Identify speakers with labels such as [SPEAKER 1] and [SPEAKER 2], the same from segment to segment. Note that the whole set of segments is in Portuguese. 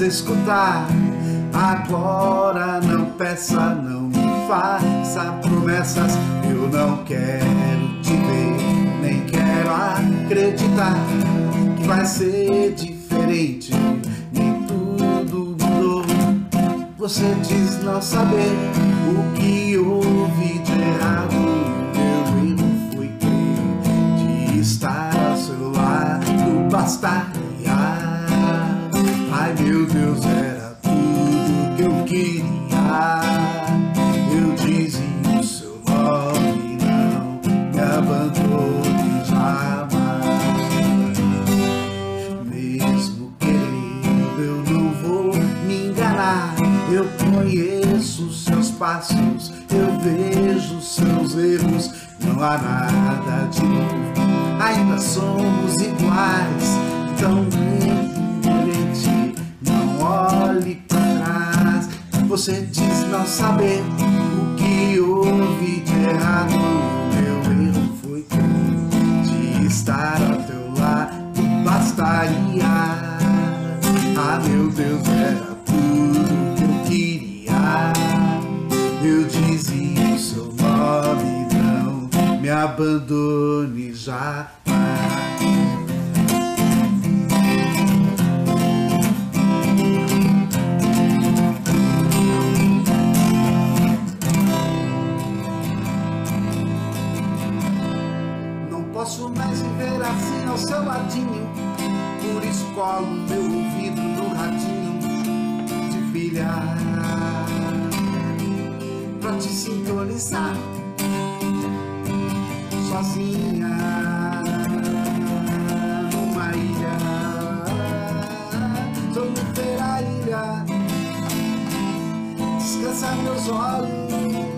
[SPEAKER 1] escutar. Agora não peça, não me faça promessas. Eu não quero te ver, nem quero acreditar que vai ser diferente. Nem tudo mudou. Você diz não saber o que houve de errado. Meu erro foi crer de estar ao seu lado. Bastaria. Meu Deus, era tudo que eu queria. Eu dizia o seu nome, não me abandone jamais. Mesmo querendo, eu não vou me enganar. Eu conheço seus passos, eu vejo seus erros. Não há nada de novo, ainda somos iguais. Tão saber o que houve de errado. Meu erro foi crer de estar ao teu lado, bastaria. Ah, meu Deus, era tudo que eu queria. Eu dizia o seu nome, não me abandone já. Posso mais viver assim ao seu ladinho. Por isso colo meu ouvido no radinho de pilha pra te sintonizar sozinha numa ilha. Sonífera ilha, descansa meus olhos,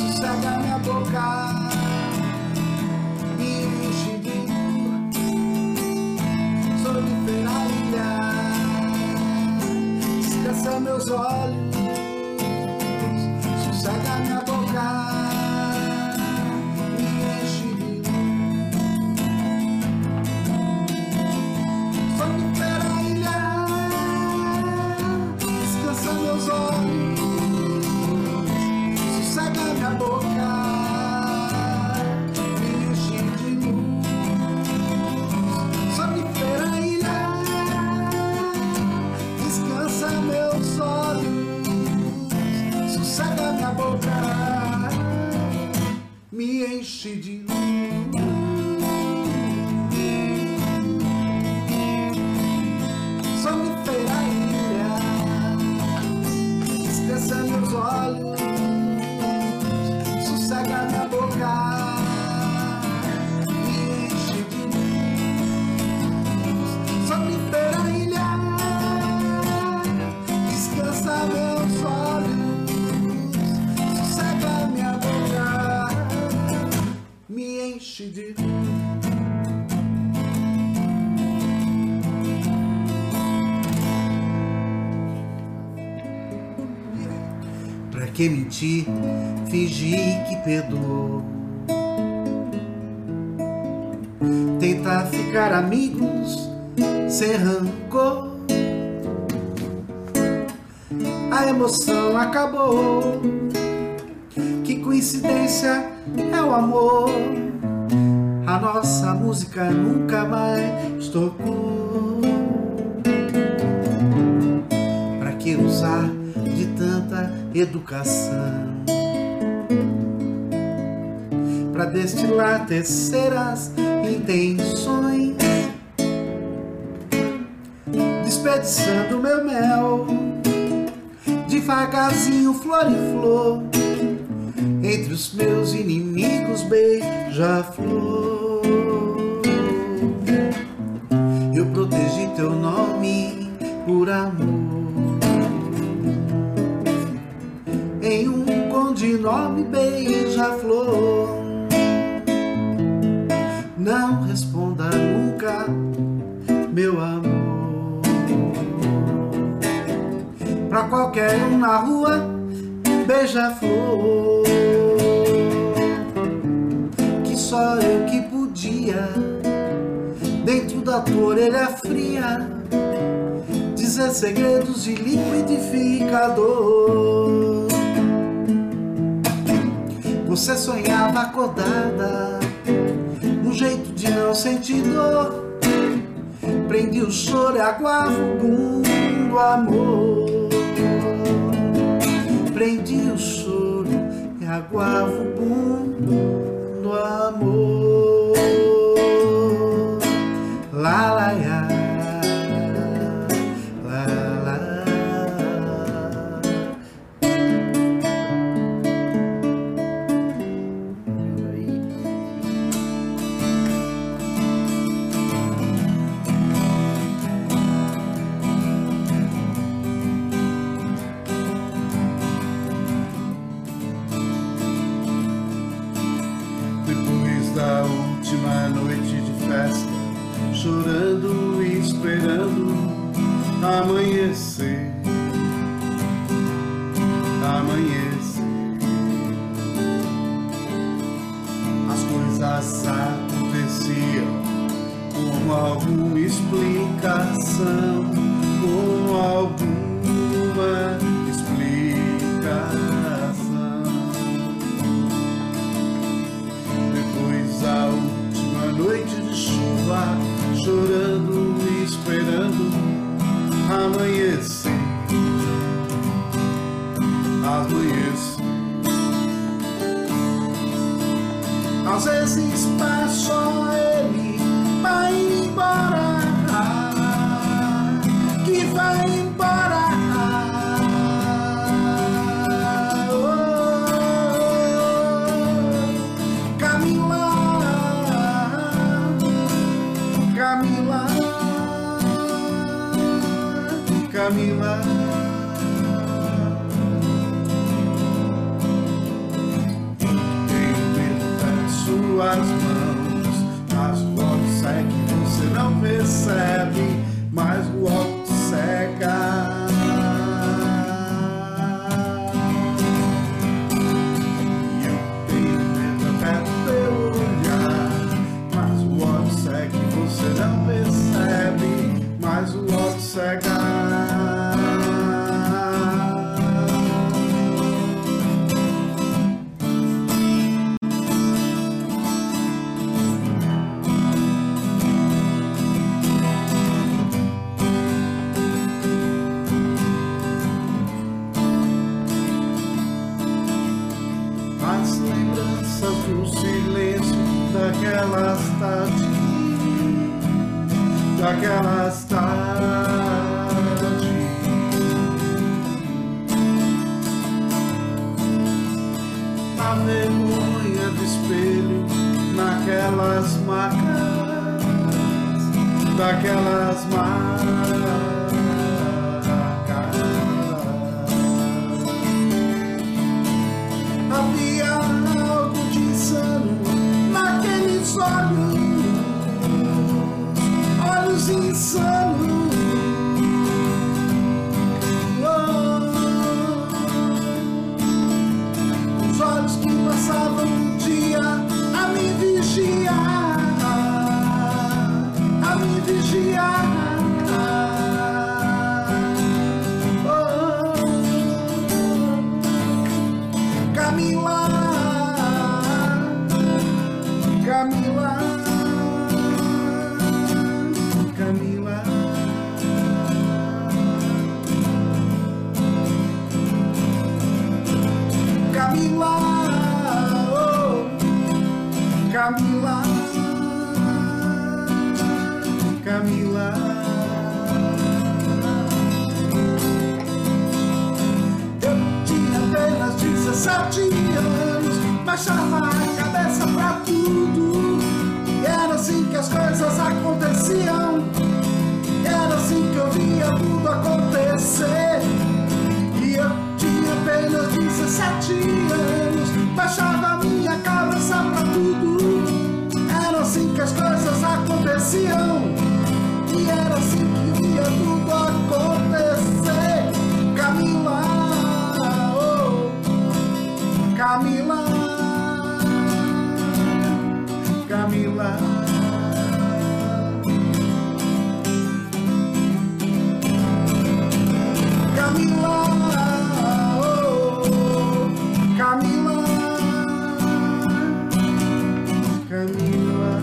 [SPEAKER 1] sossega minha boca. Descansa me que mentir, fingir que perdoou? Tentar ficar amigos sem rancor. A emoção acabou. Que coincidência é o amor. A nossa música nunca mais tocou. Educação? Pra destilar terceiras intenções, desperdiçando meu mel, devagarzinho, flor em flor, entre os meus inimigos, beija-flor. Eu protegi teu nome por amor. Enorme beija-flor. Não responda nunca, meu amor. Pra qualquer um na rua, beija-flor. Que só eu que podia, dentro da tua orelha fria, dizer segredos de liquidificador. Você sonhava acordada, um jeito de não sentir dor. Prendi o choro e aguava o boom do amor. Prendi o choro e aguava o boom do amor. Chuva, chorando e esperando amanhecer. Amanhecer. Às vezes peço a ele vai embora, que vai embora. Camila. Tenho das suas mãos, mas logo segue, você não percebe, mas seca. Daquelas tardes, daquelas tardes. A vergonha do espelho, naquelas marcas, daquelas marcas. Que 17 anos, baixava a cabeça pra tudo. E era assim que as coisas aconteciam. E era assim que eu via tudo acontecer. E eu tinha apenas 17 anos, baixava a minha cabeça pra tudo. Era assim que as coisas aconteciam. E era assim que via tudo acontecer. Camila, Camila. Camila, oh, Camila, Camila.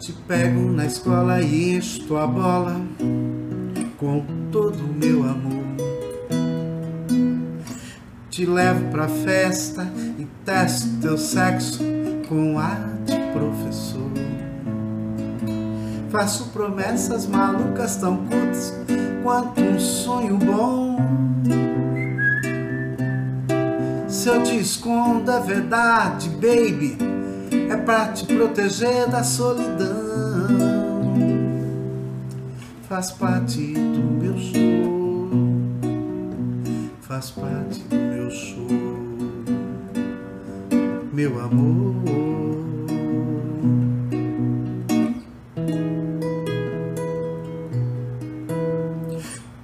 [SPEAKER 1] Te pego na escola e encho tua bola com todo o meu amor. Te levo pra festa e testo teu sexo com ar de professor. Faço promessas malucas tão curtas quanto um sonho bom. Se eu te escondo a verdade, baby, é pra te proteger da solidão. Faz parte do meu show, faz parte meu show, meu amor.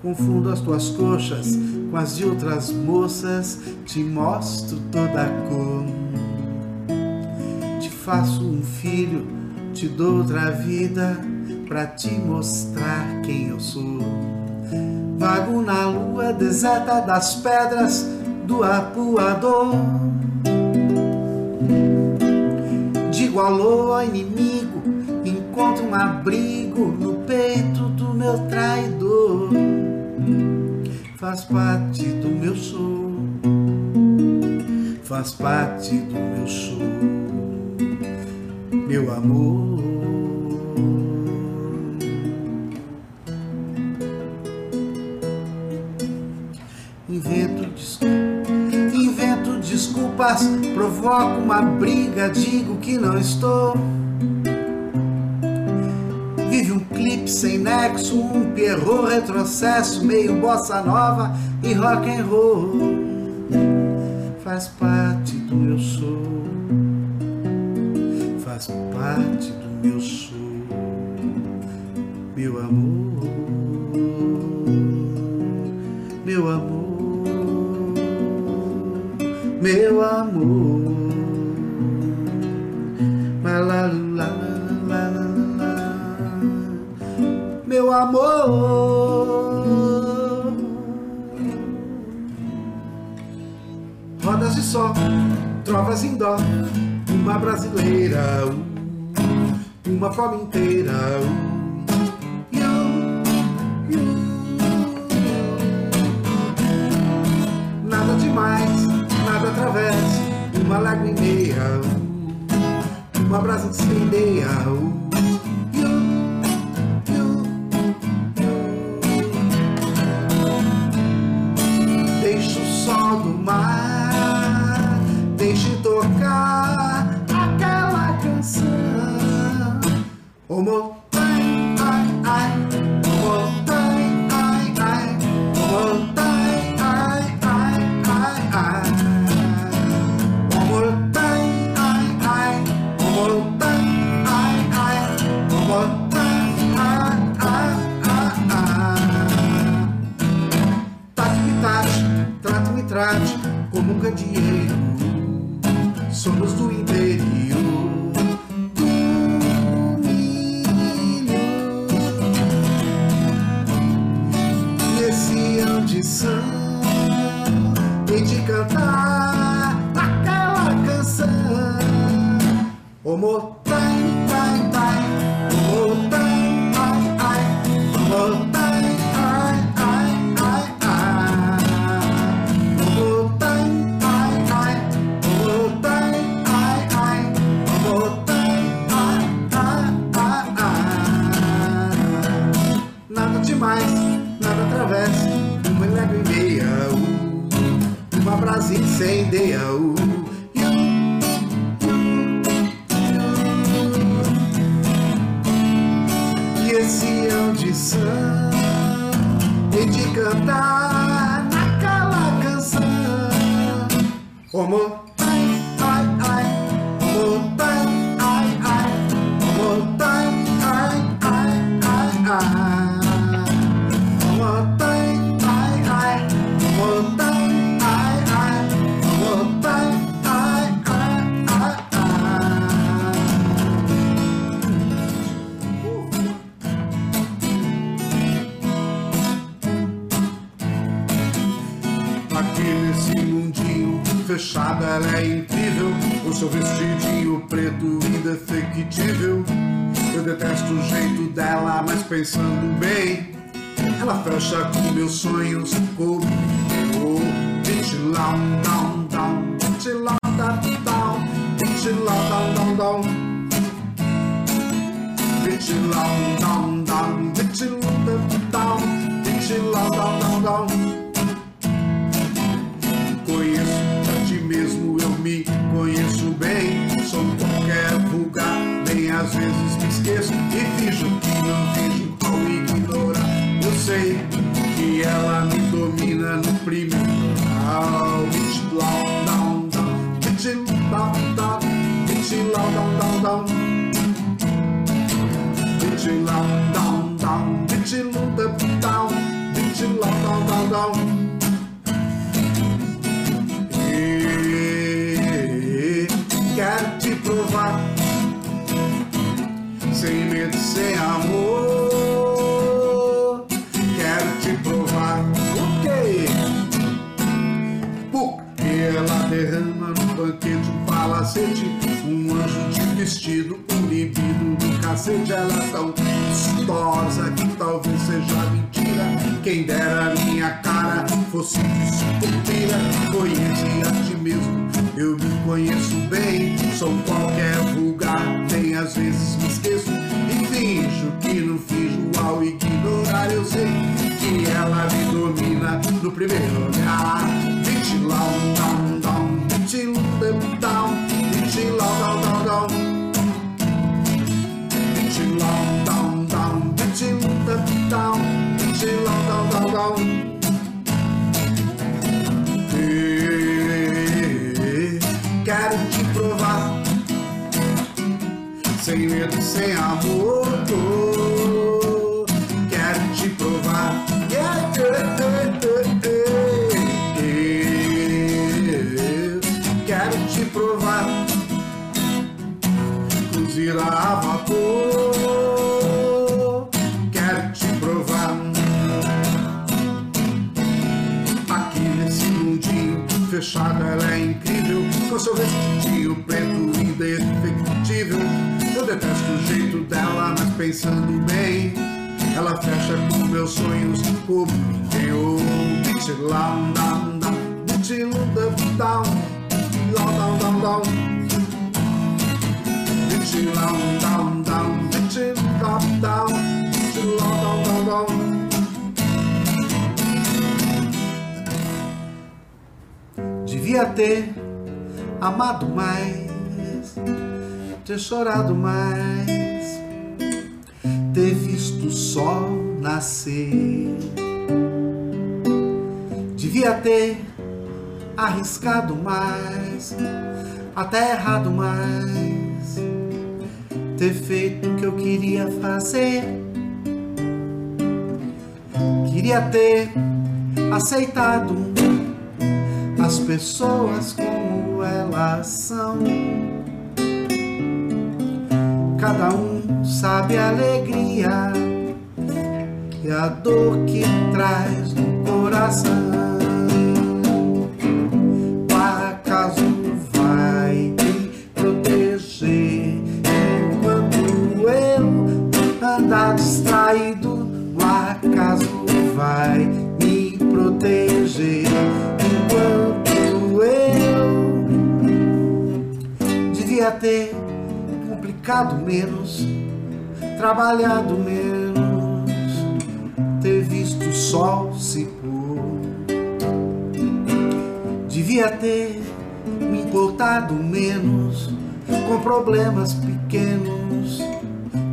[SPEAKER 1] Confundo as tuas coxas com as de outras moças, te mostro toda a cor. Te faço um filho, te dou outra vida pra te mostrar quem eu sou. Vago na lua deserta das pedras do apuador. Digo alô ao inimigo, encontro um abrigo no peito do meu traidor. Faz parte do meu show, faz parte do meu show, meu amor. Desculpas, provoco uma briga, digo que não estou. Vive um clipe sem nexo, um perro retrocesso, meio bossa nova e rock and roll. Faz parte do meu show, faz parte do meu show, meu amor, meu amor, meu amor. Meu amor. Rodas de sol, trovas em dó, uma brasileira, uma forma inteira. once a o audição e de cantar naquela canção. Como seu vestidinho preto indefectível Eu detesto o jeito dela, mas pensando bem, ela fecha com meus sonhos comigo. Vitilão, down, down, vitilão, down, down, vitilão, down, down, down. Vitilão, down, down, vitilão, down, down, vitilão, down, down, down. Às vezes me esqueço e finjo que não vejo ao ignorar. Eu sei que ela me domina no primeiro grau. Vitilão, down, down, vitilão, down, down, vitilão, down, down, down. Vitilão, down, down, um palacete, um anjo de vestido, um libido do cacete. Ela é tão gostosa que talvez seja mentira. Quem dera minha cara fosse desculpira. Conhece a ti mesmo, eu me conheço bem. Sou qualquer vulgar, nem às vezes me esqueço. E finjo que não finjo ao ignorar. Eu sei que ela me domina no primeiro olhar. Sem medo, sem amor. Quero te provar. Yeah, yeah, yeah. Quero te provar cruzir a vapor. Quero te provar aqui nesse mundinho fechado. Ela é incrível com seu vestidinho dela, mas pensando bem, ela fecha com meus sonhos como eu. Bitilão, down, down, bitilão, down, down, down, down, down. Vitilão, down, down, vitilão, down, vitilão, down, down, down. Devia ter amado mais, ter chorado mais, ter visto o sol nascer. Devia ter arriscado mais, até errado mais, ter feito o que eu queria fazer. Queria ter aceitado as pessoas como elas são. Cada um sabe a alegria e a dor que traz no coração. O acaso vai me proteger enquanto eu andar distraído. O acaso vai me proteger enquanto eu devia ter complicado menos, trabalhado menos, ter visto o sol se pôr. Devia ter me importado menos com problemas pequenos,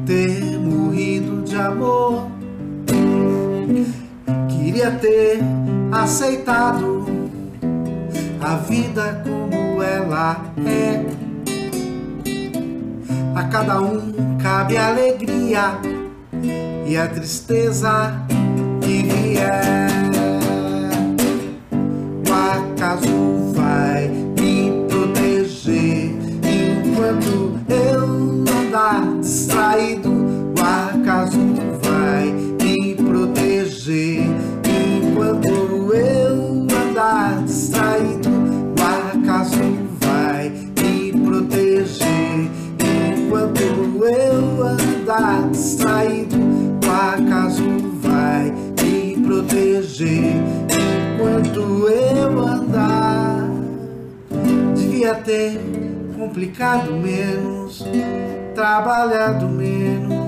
[SPEAKER 1] ter morrido de amor. Queria ter aceitado a vida como ela é. A cada um cabe a alegria e a tristeza que vier. O acaso vai me proteger enquanto eu andar distraído. O acaso sei enquanto eu andar. Devia ter complicado menos, trabalhado menos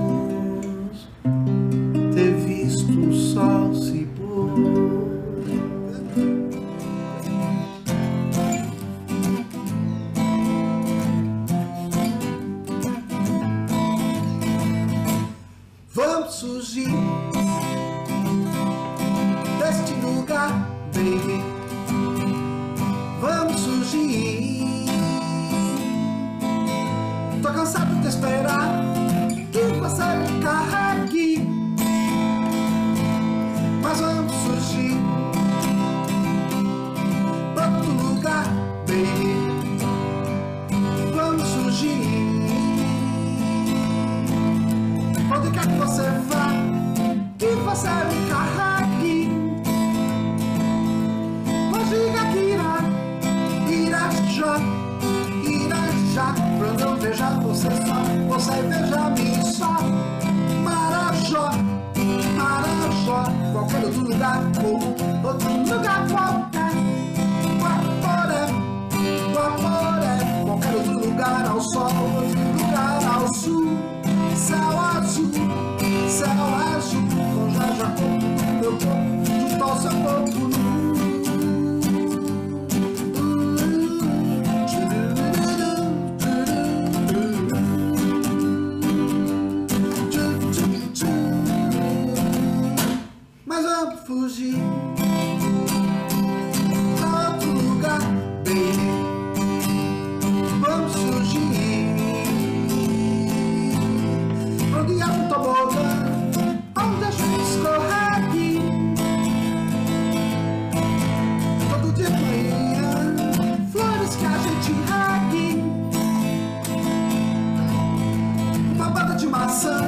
[SPEAKER 1] de maçã,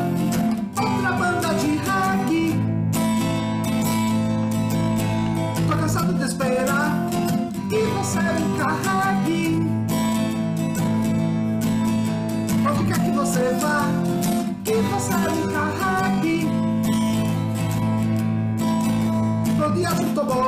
[SPEAKER 1] outra banda de rock, Tô cansado de esperar e você é me carregue. É Onde quer é que você vá, Que você me carregue. Todo dia do tobogã.